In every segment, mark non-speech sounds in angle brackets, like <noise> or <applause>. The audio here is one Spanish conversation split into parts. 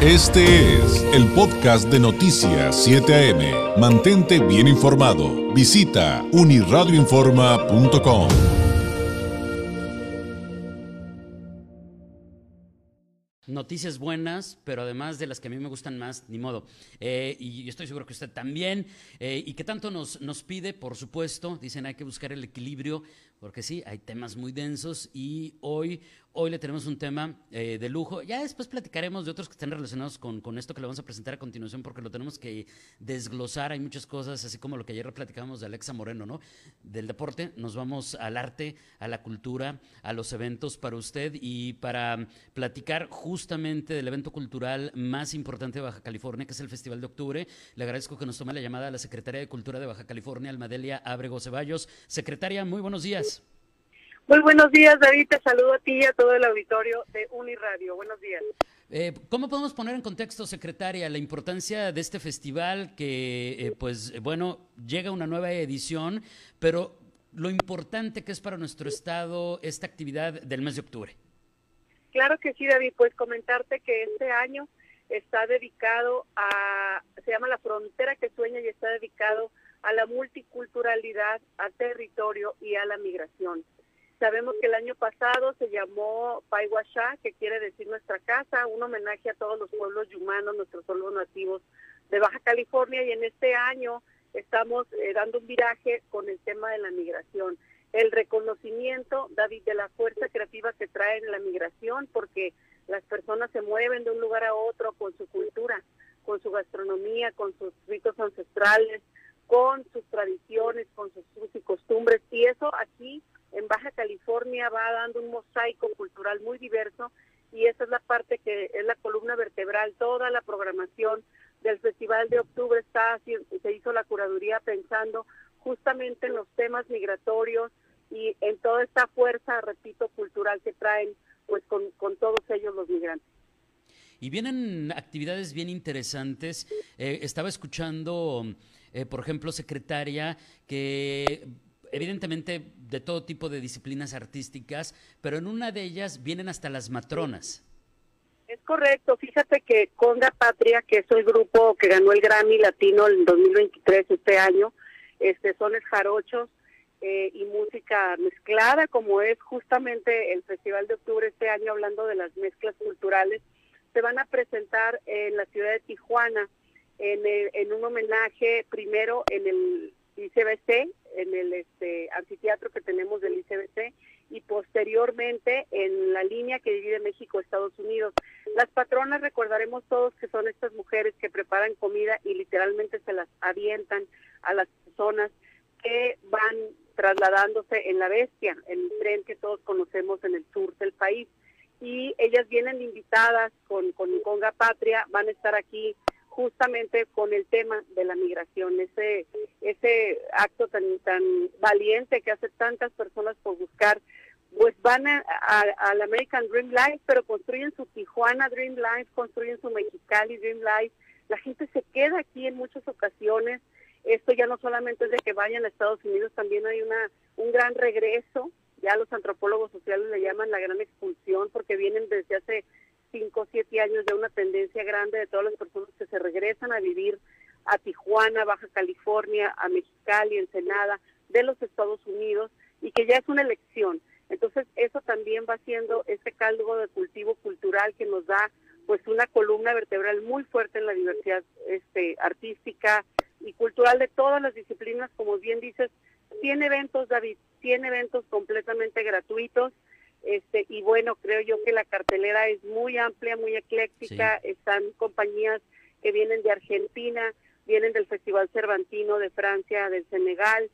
Este es el podcast de Noticias 7 AM. Mantente bien informado. Visita uniradioinforma.com. Noticias buenas, pero además de las que a mí me gustan más, ni modo. Eh, y estoy seguro que usted también. Eh, y que tanto nos, nos pide, por supuesto, dicen hay que buscar el equilibrio porque sí, hay temas muy densos y hoy, hoy le tenemos un tema eh, de lujo. Ya después platicaremos de otros que estén relacionados con, con, esto que le vamos a presentar a continuación porque lo tenemos que desglosar. Hay muchas cosas, así como lo que ayer platicábamos de Alexa Moreno, ¿no? Del deporte, nos vamos al arte, a la cultura, a los eventos para usted y para platicar justamente del evento cultural más importante de Baja California, que es el Festival de Octubre. Le agradezco que nos tome la llamada a la Secretaria de Cultura de Baja California, Almadelia Abrego Ceballos. Secretaria, muy buenos días. Muy buenos días, David. Te saludo a ti y a todo el auditorio de Uniradio. Buenos días. Eh, ¿Cómo podemos poner en contexto, secretaria, la importancia de este festival que, eh, pues, bueno, llega una nueva edición, pero lo importante que es para nuestro estado esta actividad del mes de octubre? Claro que sí, David. Pues comentarte que este año está dedicado a, se llama La Frontera que Sueña y está dedicado a la multiculturalidad, al territorio y a la migración. Sabemos que el año pasado se llamó Paiwasha, que quiere decir nuestra casa, un homenaje a todos los pueblos humanos, nuestros pueblos nativos de Baja California, y en este año estamos eh, dando un viraje con el tema de la migración. El reconocimiento, David, de la fuerza creativa que trae la migración, porque las personas se mueven de un lugar a otro con su cultura, con su gastronomía, con sus ritos ancestrales, con sus tradiciones, con sus y costumbres, y eso aquí en Baja California va dando un mosaico cultural muy diverso y esa es la parte que es la columna vertebral, toda la programación del Festival de Octubre está se hizo la curaduría pensando justamente en los temas migratorios y en toda esta fuerza, repito, cultural que traen pues con, con todos ellos los migrantes. Y vienen actividades bien interesantes. Eh, estaba escuchando, eh, por ejemplo, secretaria, que evidentemente de todo tipo de disciplinas artísticas, pero en una de ellas vienen hasta las matronas. Es correcto, fíjate que Conga Patria, que es el grupo que ganó el Grammy Latino en 2023 este año, este son el jarochos eh, y música mezclada, como es justamente el Festival de Octubre este año, hablando de las mezclas culturales, se van a presentar en la ciudad de Tijuana en, en un homenaje primero en el ICBC, en el este, anfiteatro que tenemos del ICBC y posteriormente en la línea que divide México Estados Unidos. Las patronas recordaremos todos que son estas mujeres que preparan comida y literalmente se las avientan a las personas que van trasladándose en la bestia, en el tren que todos conocemos en el sur del país. Y ellas vienen invitadas con, con Conga Patria, van a estar aquí justamente con el tema de la migración, ese ese acto tan tan valiente que hace tantas personas por buscar, pues van al American Dream Life, pero construyen su Tijuana Dream Life, construyen su Mexicali Dream Life, la gente se queda aquí en muchas ocasiones, esto ya no solamente es de que vayan a Estados Unidos, también hay una un gran regreso, ya los antropólogos sociales le llaman la gran expulsión, porque vienen desde hace cinco o siete años de una tendencia grande de todas las personas que se regresan a vivir a Tijuana, Baja California, a Mexicali, Ensenada, de los Estados Unidos, y que ya es una elección. Entonces, eso también va siendo ese caldo de cultivo cultural que nos da pues una columna vertebral muy fuerte en la diversidad este artística y cultural de todas las disciplinas, como bien dices, tiene eventos, David, tiene eventos completamente gratuitos, este y bueno creo yo que la cartelera es muy amplia muy ecléctica. Están compañías que vienen de Argentina vienen del Festival Cervantino de Francia del Senegal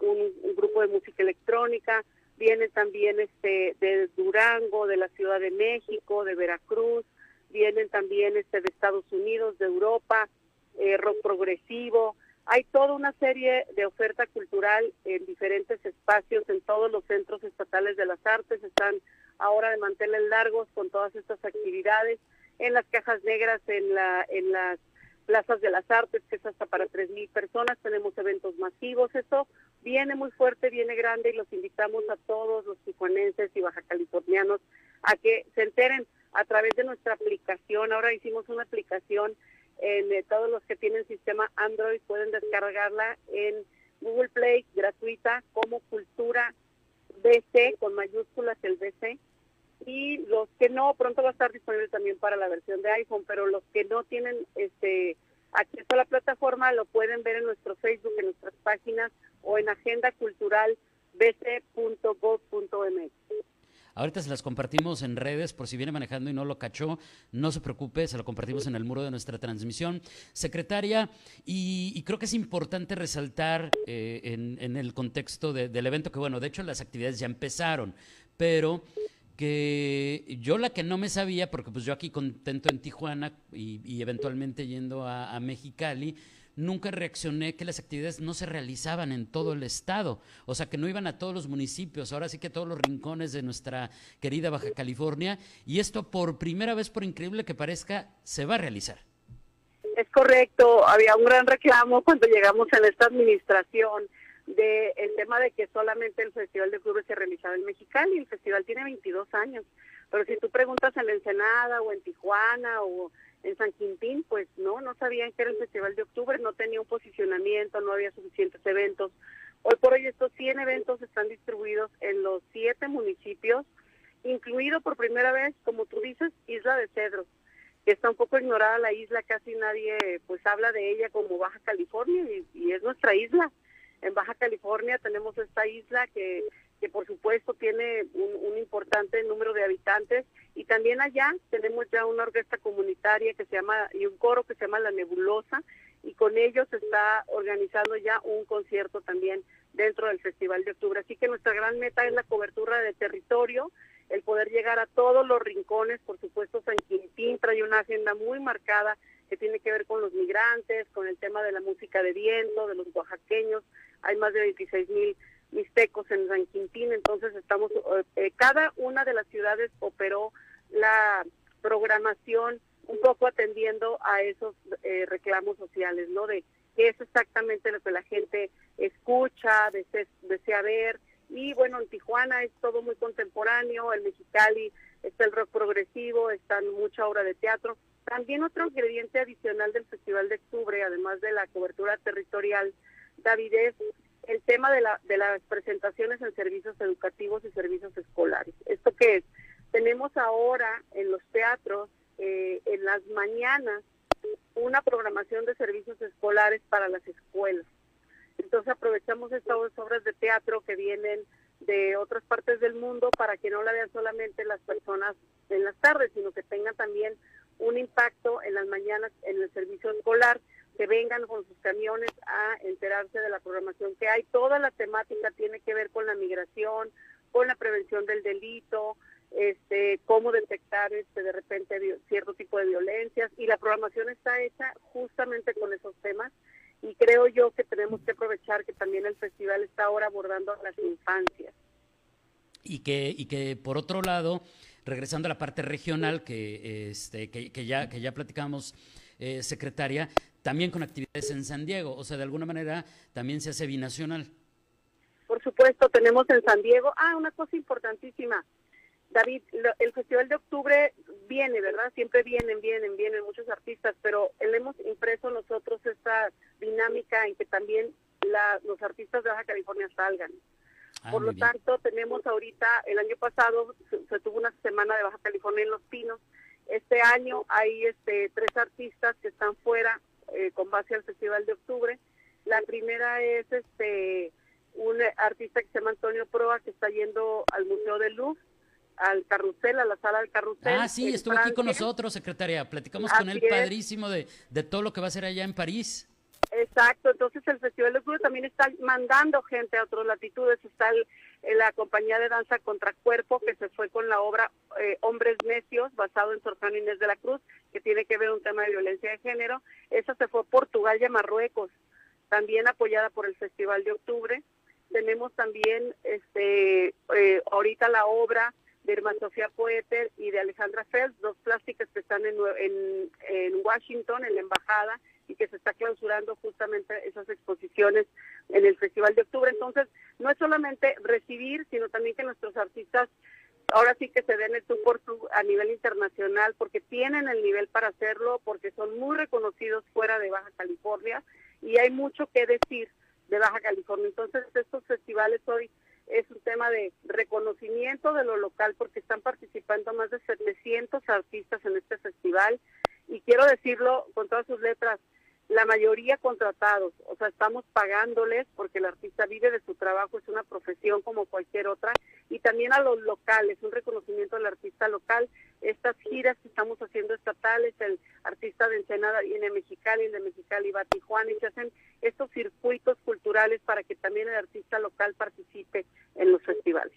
un, un grupo de música electrónica vienen también este de Durango de la Ciudad de México de Veracruz vienen también este de Estados Unidos de Europa eh, rock progresivo hay toda una serie de oferta cultural en diferentes espacios, en todos los centros estatales de las artes, están ahora de manteles largos con todas estas actividades, en las cajas negras, en, la, en las plazas de las artes, que es hasta para 3.000 personas, tenemos eventos masivos, eso viene muy fuerte, viene grande y los invitamos a todos los tijuanenses y baja californianos a que se enteren a través de nuestra aplicación. Ahora hicimos una aplicación en eh, todos los que tienen sistema Android pueden descargarla en Google Play gratuita como Cultura BC con mayúsculas el BC y los que no pronto va a estar disponible también para la versión de iPhone, pero los que no tienen este acceso a la plataforma lo pueden ver en nuestro Facebook, en nuestras páginas o en agenda cultural bc.gov.mx. Ahorita se las compartimos en redes por si viene manejando y no lo cachó, no se preocupe, se lo compartimos en el muro de nuestra transmisión. Secretaria, y, creo que es importante resaltar eh, en, el contexto del evento que, bueno, de hecho las actividades ya empezaron, pero que yo la que no me sabía, porque pues yo aquí contento en Tijuana y, eventualmente yendo a, a Mexicali, nunca reaccioné que las actividades no se realizaban en todo el estado, o sea, que no iban a todos los municipios, ahora sí que a todos los rincones de nuestra querida Baja California, y esto por primera vez, por increíble que parezca, se va a realizar. Es correcto, había un gran reclamo cuando llegamos en esta administración del el tema de que solamente el Festival de Clubes se realizaba en Mexicali, el festival tiene 22 años, pero si tú preguntas en Ensenada o en Tijuana o en San Quintín, pues no, no sabían que era el Festival de Octubre, no tenía un posicionamiento, no había suficientes eventos. Hoy por hoy estos 100 eventos están distribuidos en los siete municipios, incluido por primera vez, como tú dices, Isla de Cedros, que está un poco ignorada la isla, casi nadie pues habla de ella como Baja California y, y es nuestra isla. En Baja California tenemos esta isla que que por supuesto tiene un, importante número de habitantes y también allá tenemos ya una orquesta comunitaria que se llama y un coro que se llama La Nebulosa y con ellos está organizando ya un concierto también dentro del Festival de Octubre. Así que nuestra gran meta es la cobertura de territorio, el poder llegar a todos los rincones, por supuesto San Quintín trae una agenda muy marcada que tiene que ver con los migrantes, con el tema de la música de viento, de los oaxaqueños, hay más de 26 mil mixtecos en San Quintín, entonces estamos, eh, eh, cada una de las ciudades operó la programación un poco atendiendo a esos eh, reclamos sociales, ¿no? De qué es exactamente lo que la gente escucha, desea, desea ver, y bueno, en Tijuana es todo muy contemporáneo, en Mexicali está el rock progresivo, está mucha obra de teatro. También otro ingrediente adicional del Festival de Octubre, además de la cobertura territorial, David, es el tema de, la, de las presentaciones en servicios educativos y servicios escolares. ¿Esto qué es? Tenemos ahora en los teatros, eh, en las mañanas, una programación de servicios escolares para las escuelas. Entonces aprovechamos estas obras de teatro que vienen de otras partes del mundo para que no la vean solamente las personas en las tardes, sino que tengan también un impacto en las mañanas en el servicio escolar que vengan con sus camiones a enterarse de la programación que hay. Toda la temática tiene que ver con la migración, con la prevención del delito, este, cómo detectar este, de repente cierto tipo de violencias y la programación está hecha justamente con esos temas y creo yo que tenemos que aprovechar que también el festival está ahora abordando las infancias. Y que, y que por otro lado, regresando a la parte regional que, este, que, que ya, que ya platicamos, eh, secretaria, también con actividades en San Diego, o sea, de alguna manera también se hace binacional. Por supuesto, tenemos en San Diego, ah, una cosa importantísima, David, el Festival de Octubre viene, ¿verdad? Siempre vienen, vienen, vienen muchos artistas, pero hemos impreso nosotros esta dinámica en que también los artistas de Baja California salgan. Ah, Por lo tanto, tenemos ahorita, el año pasado se, tuvo una semana de Baja California en Los Pinos, este año hay este, tres artistas que están fuera eh, con base al Festival de Octubre. La primera es este un artista que se llama Antonio Proa que está yendo al Museo de Luz, al carrusel, a la sala del carrusel. Ah, sí, estuvo aquí con nosotros, secretaria. Platicamos con él padrísimo de, de todo lo que va a hacer allá en París. Exacto, entonces el Festival de Octubre también está mandando gente a otras latitudes. Está el, la compañía de danza Contracuerpo, que se fue con la obra eh, Hombres Necios, basado en Sor Juana Inés de la Cruz, que tiene que ver un tema de violencia de género. Esa se fue a Portugal y a Marruecos, también apoyada por el Festival de Octubre. Tenemos también este eh, ahorita la obra de Irma Sofía Poeter y de Alejandra Fels, dos plásticas que están en, Washington, en la embajada, y que se está clausurando justamente esas exposiciones en el Festival de Octubre. Entonces, no es solamente recibir, sino también que nuestros artistas ahora sí que se den el tú por a nivel internacional porque tienen el nivel para hacerlo, porque son muy reconocidos fuera de Baja California y hay mucho que decir de Baja California. Entonces estos festivales hoy es un tema de reconocimiento de lo local porque están participando más de 700 artistas en este festival. Y quiero decirlo con todas sus letras, la mayoría contratados, o sea, estamos pagándoles porque el artista vive de su trabajo, es una profesión como cualquier otra, y también a los locales, un reconocimiento al artista local, estas giras que estamos haciendo estatales, el artista de Ensenada viene a Mexicali, el de Mexicali va a Tijuana, y se hacen estos circuitos culturales para que también el artista local participe en los festivales.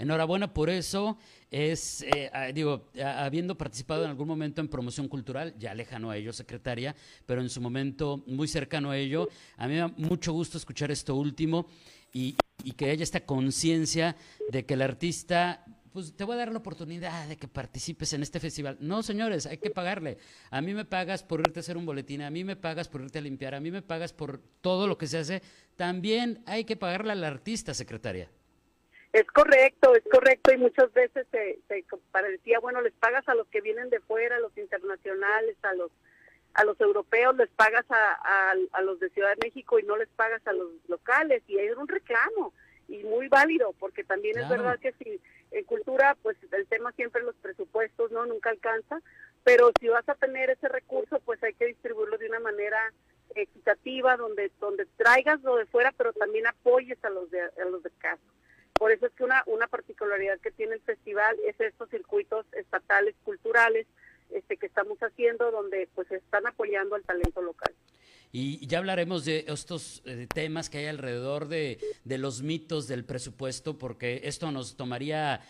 Enhorabuena por eso. Es, eh, ah, digo, habiendo participado en algún momento en promoción cultural, ya lejano a ello, secretaria, pero en su momento muy cercano a ello, a mí me da mucho gusto escuchar esto último y, que haya esta conciencia de que el artista pues te voy a dar la oportunidad de que participes en este festival. No, señores, hay que pagarle. A mí me pagas por irte a hacer un boletín, a mí me pagas por irte a limpiar, a mí me pagas por todo lo que se hace. También hay que pagarle al artista, secretaria. Es correcto, es correcto y muchas veces se, se parecía, bueno, les pagas a los que vienen de fuera, a los internacionales, a los a los europeos, les pagas a, a, los de Ciudad de México y no les pagas a los locales y es un reclamo y muy válido porque también es verdad que si en cultura pues el tema siempre los presupuestos no nunca alcanza, pero si vas a tener ese recurso pues hay que distribuirlo de una manera equitativa donde donde traigas lo de fuera pero también apoyes a los de a los de casa. Por eso es que una, una particularidad que tiene el festival es estos circuitos estatales culturales este, que estamos haciendo donde pues están apoyando al talento local. Y ya hablaremos de estos eh, temas que hay alrededor de, de, los mitos del presupuesto, porque esto nos tomaría,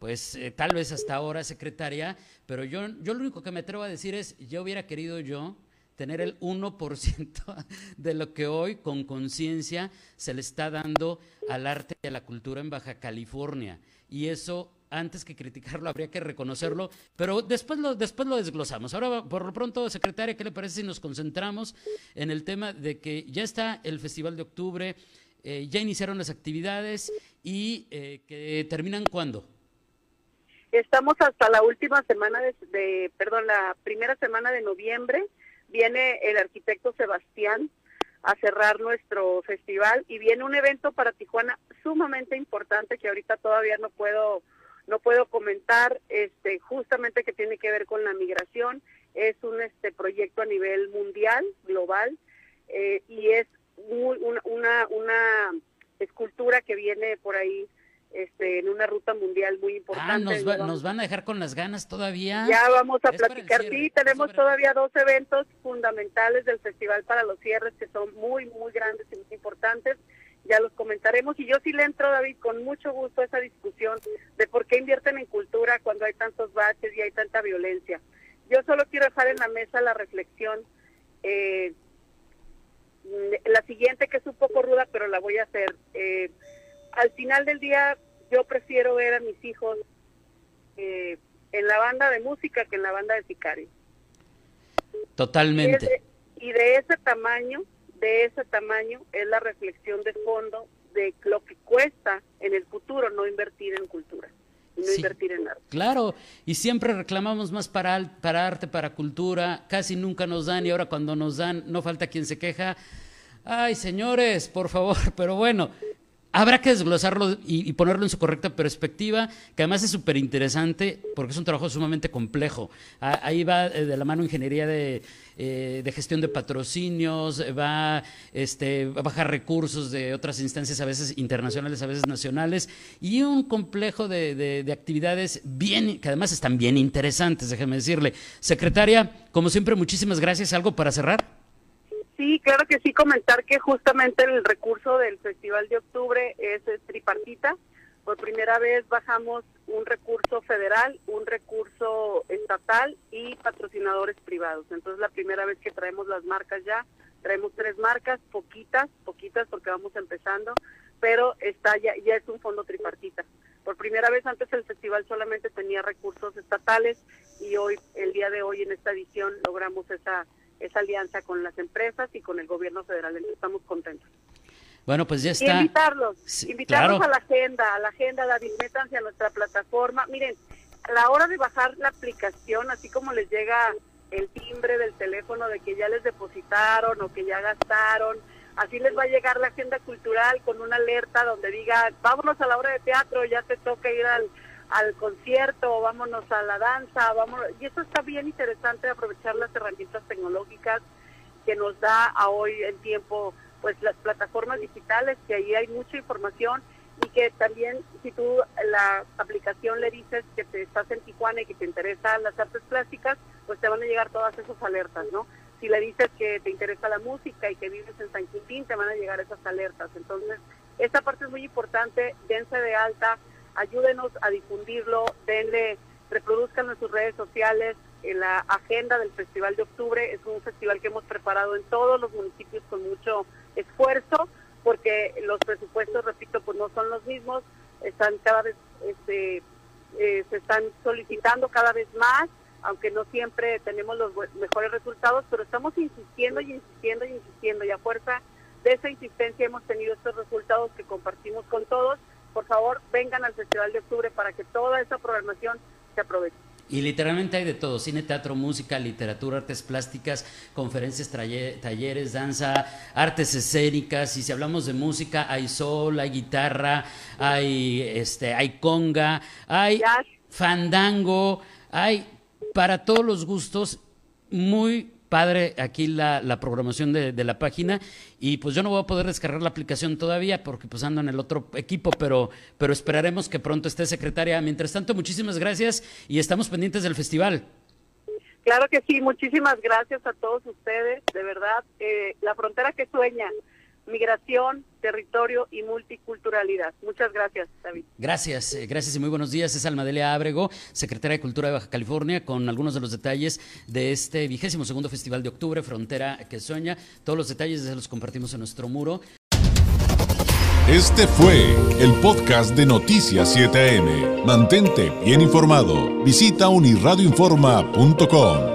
pues eh, tal vez hasta ahora, secretaria, pero yo, yo lo único que me atrevo a decir es, yo hubiera querido yo tener el 1% <laughs> de lo que hoy con conciencia se le está dando al arte y a la cultura en Baja California. Y eso, antes que criticarlo, habría que reconocerlo, pero después lo, después lo desglosamos. Ahora, por lo pronto, secretaria, ¿qué le parece si nos concentramos en el tema de que ya está el Festival de Octubre, eh, ya iniciaron las actividades y eh, que terminan cuándo? Estamos hasta la última semana de, perdón, la primera semana de noviembre viene el arquitecto Sebastián a cerrar nuestro festival y viene un evento para Tijuana sumamente importante que ahorita todavía no puedo no puedo comentar este justamente que tiene que ver con la migración. Es un este proyecto a nivel mundial global eh, y es una, una escultura que viene por ahí este, en una ruta mundial muy importante. Ah, nos, nos, van a dejar con las ganas todavía. Ya vamos a platicar. Sí, tenemos todavía dos eventos fundamentales del festival para los cierres que son muy, muy grandes y muy importantes. Ya los comentaremos. Y yo sí le entro, David, con mucho gusto a esa discusión de por qué invierten en cultura cuando hay tantos baches y hay tanta violencia. Yo solo quiero dejar en la mesa la reflexión. Eh, la siguiente, que es un poco ruda, pero la voy a hacer. Eh, al final del día yo prefiero ver a mis hijos eh, en la banda de música que en la banda de sicario. Totalmente. Y de, ese tamaño, de ese tamaño es la reflexión de fondo de lo que cuesta en el futuro no invertir en cultura. Y no invertir en arte. Claro, y siempre reclamamos más para, para arte, para cultura, casi nunca nos dan y ahora cuando nos dan no falta quien se queja. Ay, señores, por favor, <laughs> pero bueno, Habrá que desglosarlo y, ponerlo en su correcta perspectiva, que además es súper interesante porque es un trabajo sumamente complejo. Ahí va eh, de la mano ingeniería de, eh, de gestión de patrocinios, va este, a bajar recursos de otras instancias, a veces internacionales, a veces nacionales, y un complejo de, de actividades bien, que además están bien interesantes, déjeme decirle. Secretaria, como siempre, muchísimas gracias. ¿Algo para cerrar? Sí, claro que sí, comentar que justamente el recurso del Festival de Octubre es, tripartita. Por primera vez bajamos un recurso federal, un recurso estatal y patrocinadores privados. Entonces la primera vez que traemos las marcas ya, traemos tres marcas, poquitas, poquitas porque vamos empezando, pero está ya, ya es un fondo tripartita. Por primera vez antes el festival solamente tenía recursos estatales y hoy, el día de hoy en esta edición logramos esa esa alianza con las empresas y con el gobierno federal. Entonces estamos contentos. Bueno, pues ya está. invitarlos, invitarlos a la agenda, a la agenda, David, métanse a nuestra plataforma. Miren, a la hora de bajar la aplicación, así como les llega el timbre del teléfono de que ya les depositaron o que ya gastaron, así les va a llegar la agenda cultural con una alerta donde diga, vámonos a la hora de teatro, ya te toca ir al, al concierto, vámonos a la danza, vámonos. Y eso está bien interesante, aprovechar las herramientas tecnológicas que nos da a hoy en tiempo pues las plataformas digitales, que ahí hay mucha información y que también si tú la aplicación le dices que te estás en Tijuana y que te interesan las artes plásticas, pues te van a llegar todas esas alertas, ¿no? Si le dices que te interesa la música y que vives en San Quintín, te van a llegar esas alertas. Entonces, esta parte es muy importante, dense de alta, ayúdenos a difundirlo, denle, reproduzcan en sus redes sociales, en la agenda del Festival de Octubre, es un festival que hemos preparado en todos los municipios con mucho esfuerzo, porque los presupuestos, repito, pues no son los mismos, están cada vez, este, eh, se están solicitando cada vez más, aunque no siempre tenemos los mejores resultados, pero estamos insistiendo y insistiendo y insistiendo, y a fuerza de esa insistencia hemos tenido estos resultados que compartimos con todos. Por favor, vengan al Festival de Octubre para que toda esa programación se aproveche. Y literalmente hay de todo, cine, teatro, música, literatura, artes plásticas, conferencias, talleres, danza, artes escénicas. Y si hablamos de música, hay sol, hay guitarra, hay, este, hay conga, hay fandango, hay para todos los gustos, muy padre aquí la, la programación de, de, la página y pues yo no voy a poder descargar la aplicación todavía porque pues ando en el otro equipo, pero, pero esperaremos que pronto esté secretaria. Mientras tanto, muchísimas gracias y estamos pendientes del festival. Claro que sí, muchísimas gracias a todos ustedes, de verdad, eh, la frontera que sueña migración, territorio y multiculturalidad. Muchas gracias, David. Gracias, eh, gracias y muy buenos días. Es Almadelia Ábrego, secretaria de Cultura de Baja California, con algunos de los detalles de este vigésimo segundo Festival de Octubre, Frontera que Sueña. Todos los detalles se los compartimos en nuestro muro. Este fue el podcast de Noticias 7am. Mantente bien informado. Visita unirradioinforma.com.